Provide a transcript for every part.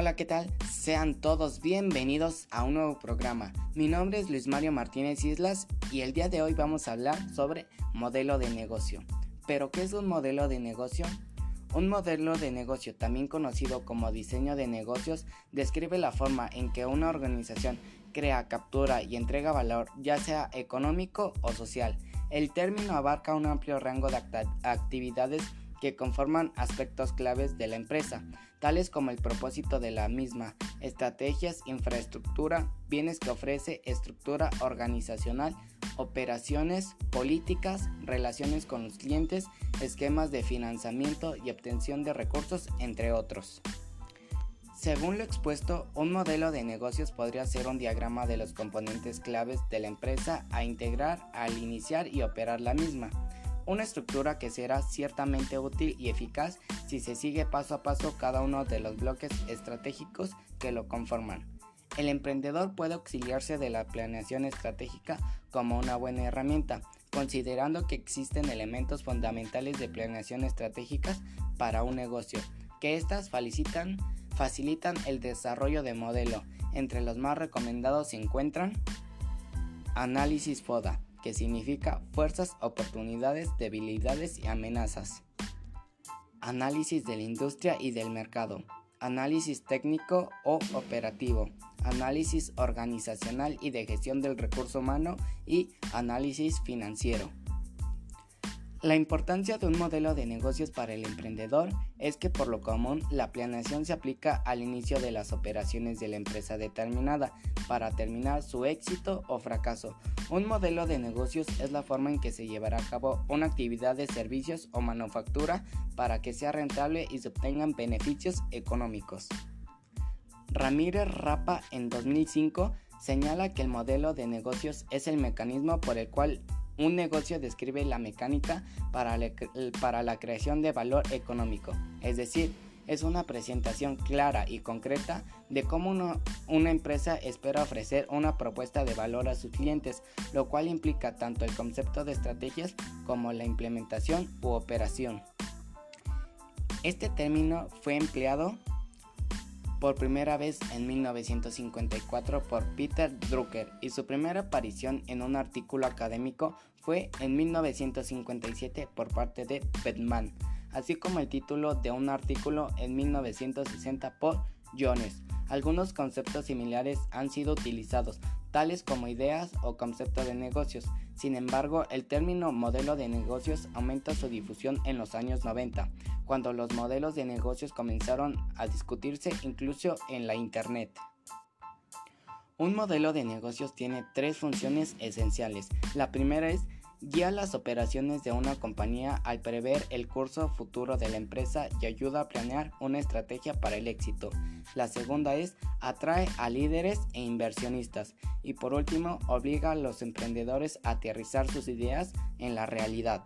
Hola, ¿qué tal? Sean todos bienvenidos a un nuevo programa. Mi nombre es Luis Mario Martínez Islas y el día de hoy vamos a hablar sobre modelo de negocio. ¿Pero qué es un modelo de negocio? Un modelo de negocio, también conocido como diseño de negocios, describe la forma en que una organización crea, captura y entrega valor, ya sea económico o social. El término abarca un amplio rango de actividades que conforman aspectos claves de la empresa, tales como el propósito de la misma, estrategias, infraestructura, bienes que ofrece, estructura organizacional, operaciones, políticas, relaciones con los clientes, esquemas de financiamiento y obtención de recursos, entre otros. Según lo expuesto, un modelo de negocios podría ser un diagrama de los componentes claves de la empresa a integrar al iniciar y operar la misma una estructura que será ciertamente útil y eficaz si se sigue paso a paso cada uno de los bloques estratégicos que lo conforman. El emprendedor puede auxiliarse de la planeación estratégica como una buena herramienta, considerando que existen elementos fundamentales de planeación estratégicas para un negocio, que éstas facilitan, facilitan el desarrollo de modelo. Entre los más recomendados se encuentran Análisis FODA, que significa fuerzas, oportunidades, debilidades y amenazas. Análisis de la industria y del mercado. Análisis técnico o operativo. Análisis organizacional y de gestión del recurso humano y análisis financiero. La importancia de un modelo de negocios para el emprendedor es que por lo común la planeación se aplica al inicio de las operaciones de la empresa determinada para terminar su éxito o fracaso. Un modelo de negocios es la forma en que se llevará a cabo una actividad de servicios o manufactura para que sea rentable y se obtengan beneficios económicos. Ramírez Rapa en 2005 señala que el modelo de negocios es el mecanismo por el cual un negocio describe la mecánica para, la creación de valor económico, es decir, es una presentación clara y concreta de cómo una empresa espera ofrecer una propuesta de valor a sus clientes, lo cual implica tanto el concepto de estrategias como la implementación u operación. Este término fue empleado por primera vez en 1954 por Peter Drucker y su primera aparición en un artículo académico fue en 1957 por parte de Bettman, así como el título de un artículo en 1960 por Jones. Algunos conceptos similares han sido utilizados, tales como ideas o conceptos de negocios. Sin embargo, el término modelo de negocios aumenta su difusión en los años 90, cuando los modelos de negocios comenzaron a discutirse incluso en la Internet. Un modelo de negocios tiene tres funciones esenciales. La primera es guía las operaciones de una compañía al prever el curso futuro de la empresa y ayuda a planear una estrategia para el éxito. La segunda es atrae a líderes e inversionistas. Y por último, obliga a los emprendedores a aterrizar sus ideas en la realidad.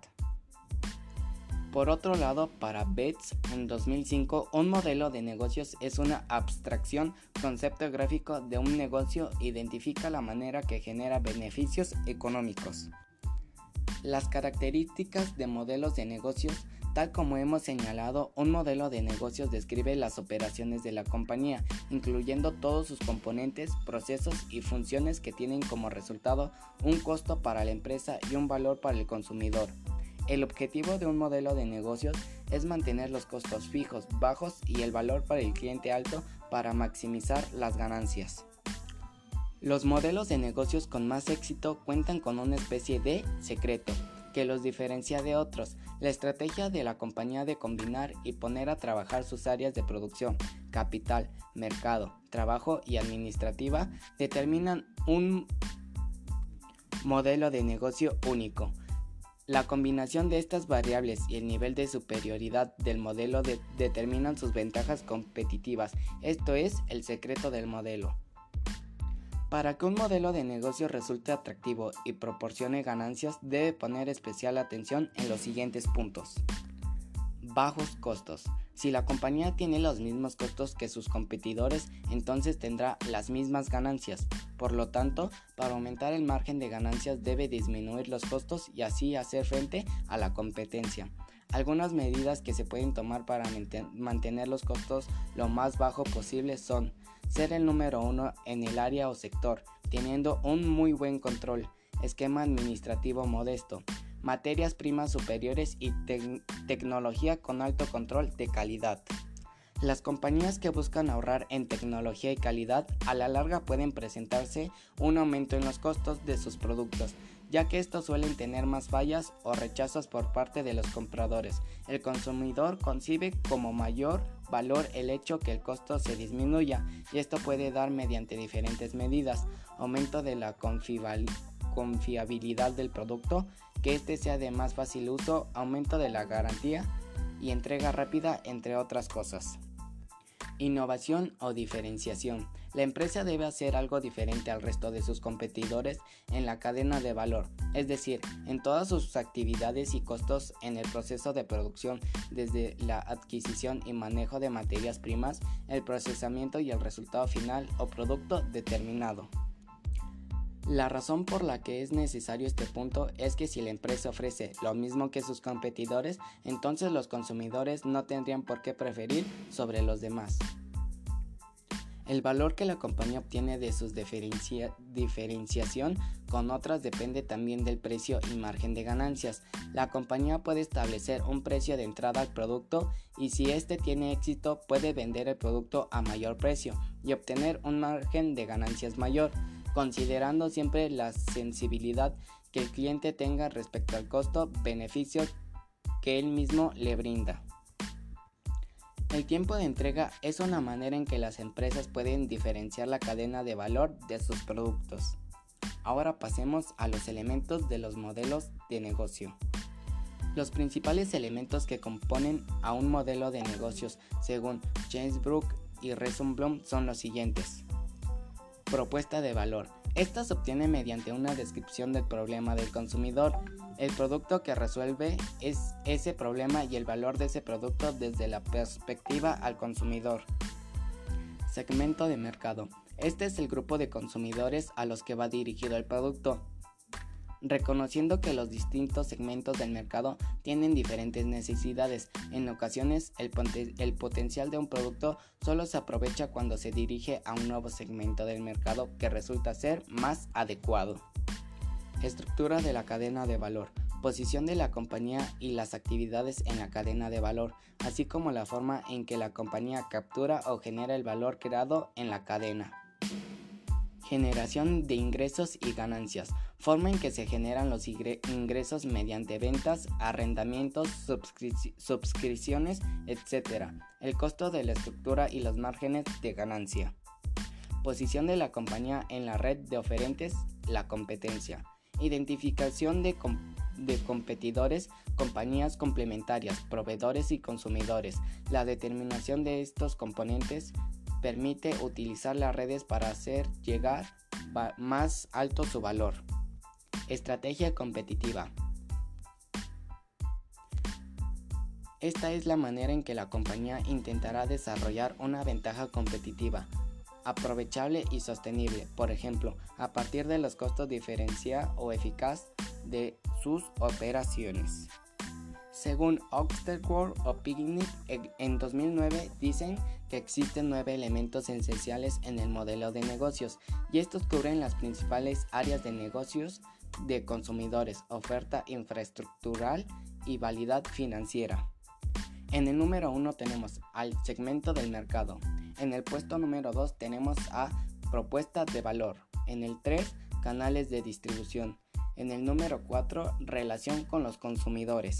Por otro lado, para Betts en 2005, un modelo de negocios es una abstracción concepto gráfico de un negocio identifica la manera que genera beneficios económicos. Las características de modelos de negocios Tal como hemos señalado, un modelo de negocios describe las operaciones de la compañía, incluyendo todos sus componentes, procesos y funciones que tienen como resultado un costo para la empresa y un valor para el consumidor. El objetivo de un modelo de negocios es mantener los costos fijos bajos y el valor para el cliente alto para maximizar las ganancias. Los modelos de negocios con más éxito cuentan con una especie de secreto que los diferencia de otros. La estrategia de la compañía de combinar y poner a trabajar sus áreas de producción, capital, mercado, trabajo y administrativa determinan un modelo de negocio único. La combinación de estas variables y el nivel de superioridad del modelo determinan sus ventajas competitivas. Esto es el secreto del modelo. Para que un modelo de negocio resulte atractivo y proporcione ganancias, debe poner especial atención en los siguientes puntos. Bajos costos. Si la compañía tiene los mismos costos que sus competidores, entonces tendrá las mismas ganancias. Por lo tanto, para aumentar el margen de ganancias debe disminuir los costos y así hacer frente a la competencia. Algunas medidas que se pueden tomar para mantener los costos lo más bajo posible son ser el número uno en el área o sector, teniendo un muy buen control, esquema administrativo modesto, materias primas superiores y tecnología con alto control de calidad. Las compañías que buscan ahorrar en tecnología y calidad a la larga pueden presentarse un aumento en los costos de sus productos, ya que estos suelen tener más fallas o rechazos por parte de los compradores. El consumidor concibe como mayor valor el hecho que el costo se disminuya y esto puede dar mediante diferentes medidas, aumento de la confiabilidad del producto, que éste sea de más fácil uso, aumento de la garantía y entrega rápida, entre otras cosas. Innovación o diferenciación. La empresa debe hacer algo diferente al resto de sus competidores en la cadena de valor, es decir, en todas sus actividades y costos en el proceso de producción, desde la adquisición y manejo de materias primas, el procesamiento y el resultado final o producto determinado. La razón por la que es necesario este punto es que si la empresa ofrece lo mismo que sus competidores, entonces los consumidores no tendrían por qué preferir sobre los demás. El valor que la compañía obtiene de su diferenciación con otras depende también del precio y margen de ganancias. La compañía puede establecer un precio de entrada al producto y si éste tiene éxito puede vender el producto a mayor precio y obtener un margen de ganancias mayor considerando siempre la sensibilidad que el cliente tenga respecto al costo-beneficio que él mismo le brinda. El tiempo de entrega es una manera en que las empresas pueden diferenciar la cadena de valor de sus productos. Ahora pasemos a los elementos de los modelos de negocio. Los principales elementos que componen a un modelo de negocios según James Brook y Resumblom son los siguientes. Propuesta de valor. Esta se obtiene mediante una descripción del problema del consumidor. El producto que resuelve es ese problema y el valor de ese producto desde la perspectiva al consumidor. Segmento de mercado. Este es el grupo de consumidores a los que va dirigido el producto reconociendo que los distintos segmentos del mercado tienen diferentes necesidades. En ocasiones, el, potencial de un producto solo se aprovecha cuando se dirige a un nuevo segmento del mercado que resulta ser más adecuado. Estructura de la cadena de valor. Posición de la compañía y las actividades en la cadena de valor, así como la forma en que la compañía captura o genera el valor creado en la cadena. Generación de ingresos y ganancias. Forma en que se generan los ingresos mediante ventas, arrendamientos, suscripciones, etc. El costo de la estructura y los márgenes de ganancia. Posición de la compañía en la red de oferentes, la competencia. Identificación de, competidores, compañías complementarias, proveedores y consumidores. La determinación de estos componentes permite utilizar las redes para hacer llegar más alto su valor. Estrategia competitiva. Esta es la manera en que la compañía intentará desarrollar una ventaja competitiva, aprovechable y sostenible, por ejemplo, a partir de los costos diferencia o eficaz de sus operaciones. Según Oxford o Picnic, en 2009 dicen que existen nueve elementos esenciales en el modelo de negocios y estos cubren las principales áreas de negocios de consumidores, oferta infraestructural y validad financiera. En el número 1 tenemos al segmento del mercado. En el puesto número 2 tenemos a propuesta de valor. En el 3 canales de distribución. En el número 4 relación con los consumidores.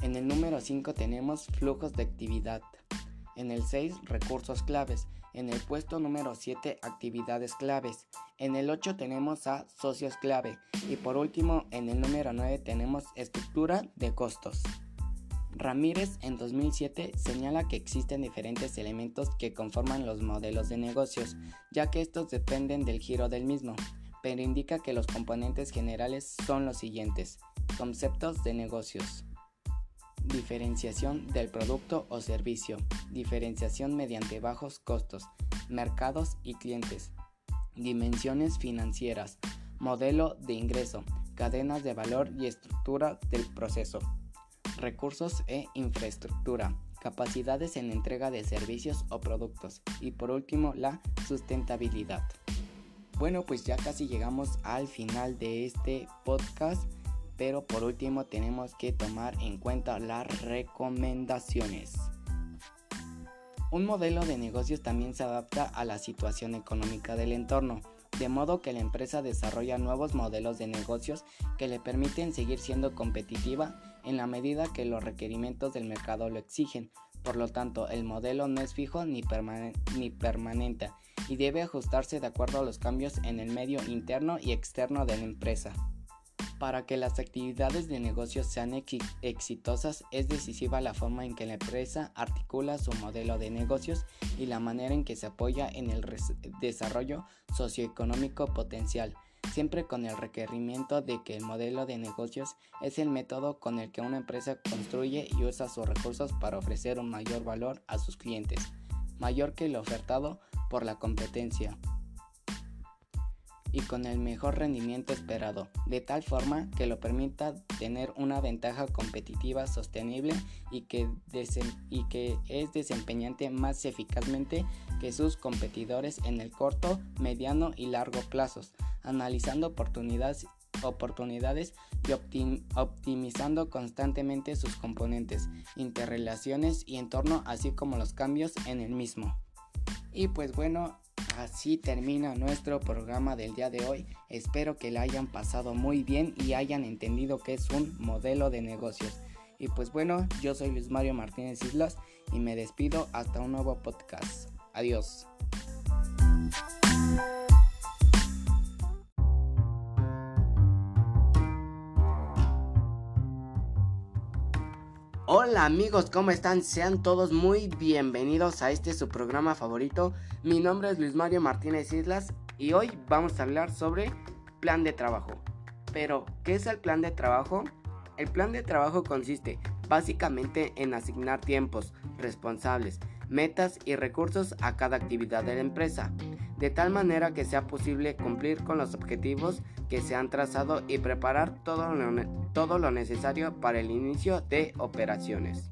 En el número 5 tenemos flujos de actividad. En el 6, recursos claves. En el puesto número 7, actividades claves. En el 8 tenemos a socios clave. Y por último, en el número 9 tenemos estructura de costos. Ramírez en 2007 señala que existen diferentes elementos que conforman los modelos de negocios, ya que estos dependen del giro del mismo, pero indica que los componentes generales son los siguientes. Conceptos de negocios. Diferenciación del producto o servicio. Diferenciación mediante bajos costos. Mercados y clientes. Dimensiones financieras. Modelo de ingreso. Cadenas de valor y estructura del proceso. Recursos e infraestructura, capacidades en entrega de servicios o productos y por último la sustentabilidad. Bueno, pues ya casi llegamos al final de este podcast, pero por último tenemos que tomar en cuenta las recomendaciones. Un modelo de negocios también se adapta a la situación económica del entorno, de modo que la empresa desarrolla nuevos modelos de negocios que le permiten seguir siendo competitiva en la medida que los requerimientos del mercado lo exigen. Por lo tanto, el modelo no es fijo ni, permanente y debe ajustarse de acuerdo a los cambios en el medio interno y externo de la empresa. Para que las actividades de negocio sean exitosas es decisiva la forma en que la empresa articula su modelo de negocios y la manera en que se apoya en el desarrollo socioeconómico potencial, siempre con el requerimiento de que el modelo de negocios es el método con el que una empresa construye y usa sus recursos para ofrecer un mayor valor a sus clientes, mayor que el ofertado por la competencia y con el mejor rendimiento esperado, de tal forma que lo permita tener una ventaja competitiva sostenible y que, es desempeñante más eficazmente que sus competidores en el corto, mediano y largo plazos, analizando oportunidades oportunidades y optimizando constantemente sus componentes, interrelaciones y entorno, así como los cambios en el mismo. Y pues bueno, Así termina nuestro programa del día de hoy. Espero que la hayan pasado muy bien y hayan entendido que es un modelo de negocios. Y pues bueno, yo soy Luis Mario Martínez Islas y me despido hasta un nuevo podcast. Adiós. Hola amigos, ¿cómo están? Sean todos muy bienvenidos a este su programa favorito. Mi nombre es Luis Mario Martínez Islas y hoy vamos a hablar sobre plan de trabajo. Pero, ¿qué es el plan de trabajo? El plan de trabajo consiste básicamente en asignar tiempos, responsables, metas y recursos a cada actividad de la empresa, de tal manera que sea posible cumplir con los objetivos que se han trazado y preparar todo lo, todo lo necesario para el inicio de operaciones.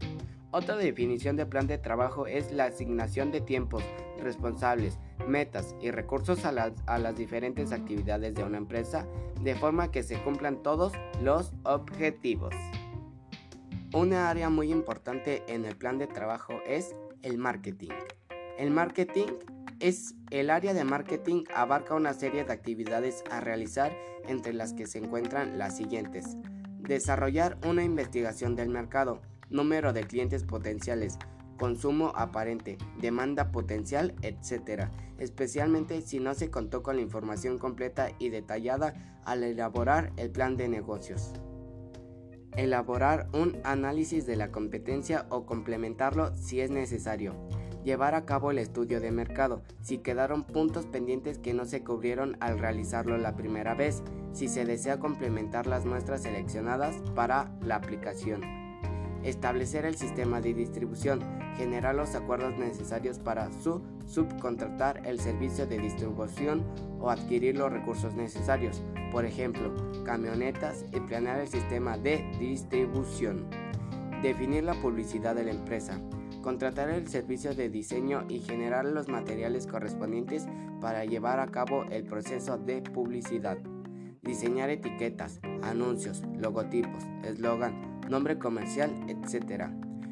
Otra definición de plan de trabajo es la asignación de tiempos, responsables, metas y recursos a las, a las, diferentes actividades de una empresa de forma que se cumplan todos los objetivos. Una área muy importante en el plan de trabajo es el marketing. El marketing es el área de marketing abarca una serie de actividades a realizar entre las que se encuentran las siguientes. Desarrollar una investigación del mercado, número de clientes potenciales, consumo aparente, demanda potencial, etc. Especialmente si no se contó con la información completa y detallada al elaborar el plan de negocios. Elaborar un análisis de la competencia o complementarlo si es necesario. Llevar a cabo el estudio de mercado, si quedaron puntos pendientes que no se cubrieron al realizarlo la primera vez, si se desea complementar las muestras seleccionadas para la aplicación. Establecer el sistema de distribución, generar los acuerdos necesarios para su subcontratar el servicio de distribución o adquirir los recursos necesarios, por ejemplo, camionetas y planear el sistema de distribución. Definir la publicidad de la empresa. Contratar el servicio de diseño y generar los materiales correspondientes para llevar a cabo el proceso de publicidad. Diseñar etiquetas, anuncios, logotipos, eslogan, nombre comercial, etc.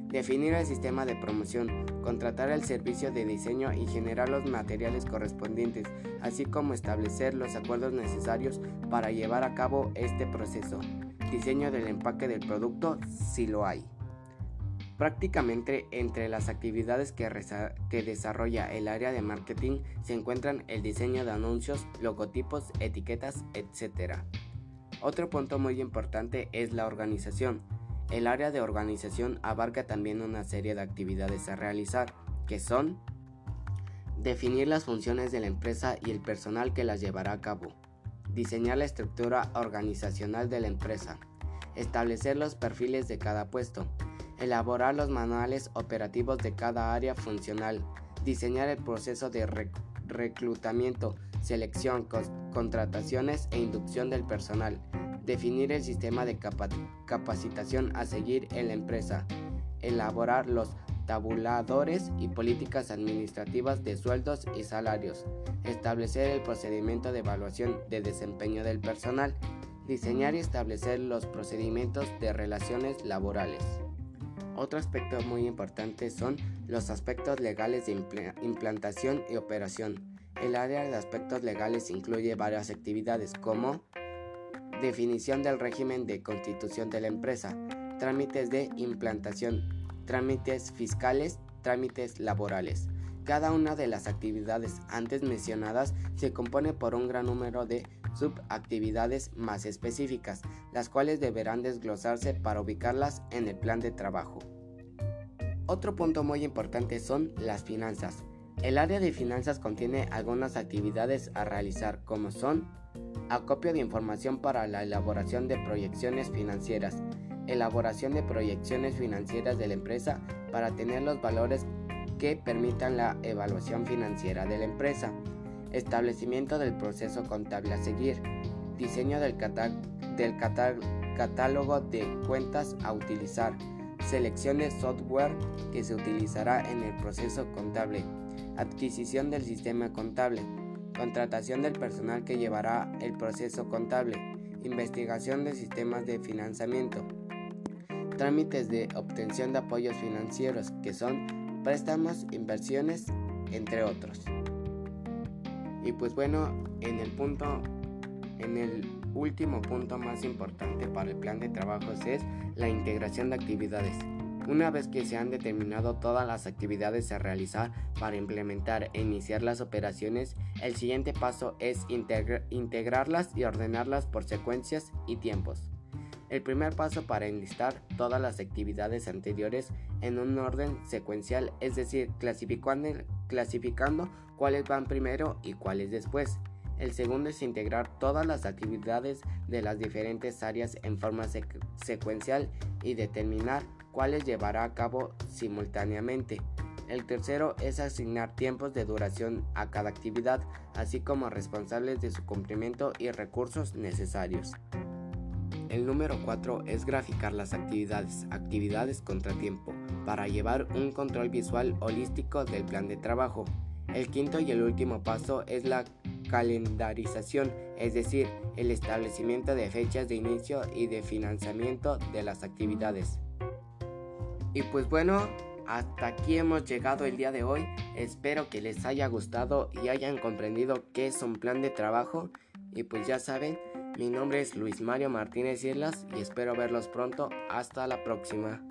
Definir el sistema de promoción, contratar el servicio de diseño y generar los materiales correspondientes, así como establecer los acuerdos necesarios para llevar a cabo este proceso. Diseño del empaque del producto si lo hay. Prácticamente entre las actividades que, desarrolla el área de marketing se encuentran el diseño de anuncios, logotipos, etiquetas, etc. Otro punto muy importante es la organización. El área de organización abarca también una serie de actividades a realizar, que son definir las funciones de la empresa y el personal que las llevará a cabo, diseñar la estructura organizacional de la empresa, establecer los perfiles de cada puesto, elaborar los manuales operativos de cada área funcional, diseñar el proceso de reclutamiento, selección, contrataciones e inducción del personal, definir el sistema de capacitación a seguir en la empresa, elaborar los tabuladores y políticas administrativas de sueldos y salarios, establecer el procedimiento de evaluación de desempeño del personal, diseñar y establecer los procedimientos de relaciones laborales. Otro aspecto muy importante son los aspectos legales de implantación y operación. El área de aspectos legales incluye varias actividades como definición del régimen de constitución de la empresa, trámites de implantación, trámites fiscales, trámites laborales. Cada una de las actividades antes mencionadas se compone por un gran número de subactividades más específicas, las cuales deberán desglosarse para ubicarlas en el plan de trabajo. Otro punto muy importante son las finanzas. El área de finanzas contiene algunas actividades a realizar como son acopio de información para la elaboración de proyecciones financieras, elaboración de proyecciones financieras de la empresa para tener los valores que permitan la evaluación financiera de la empresa, establecimiento del proceso contable a seguir, diseño del, catálogo de cuentas a utilizar, selección de software que se utilizará en el proceso contable, adquisición del sistema contable, contratación del personal que llevará el proceso contable, investigación de sistemas de financiamiento, trámites de obtención de apoyos financieros que son préstamos, inversiones, entre otros. Y pues bueno, en el punto, en el último punto más importante para el plan de trabajos es la integración de actividades. Una vez que se han determinado todas las actividades a realizar para implementar e iniciar las operaciones, el siguiente paso es integrarlas y ordenarlas por secuencias y tiempos. El primer paso para enlistar todas las actividades anteriores en un orden secuencial, es decir, clasificando, clasificando cuáles van primero y cuáles después. El segundo es integrar todas las actividades de las diferentes áreas en forma secuencial y determinar cuáles llevará a cabo simultáneamente. El tercero es asignar tiempos de duración a cada actividad, así como responsables de su cumplimiento y recursos necesarios. El número 4 es graficar las actividades, actividades contratiempo, para llevar un control visual holístico del plan de trabajo. El quinto y el último paso es la calendarización, es decir, el establecimiento de fechas de inicio y de financiamiento de las actividades. Y pues bueno, hasta aquí hemos llegado el día de hoy. Espero que les haya gustado y hayan comprendido qué es un plan de trabajo. Y pues ya saben, mi nombre es Luis Mario Martínez Islas y espero verlos pronto. Hasta la próxima.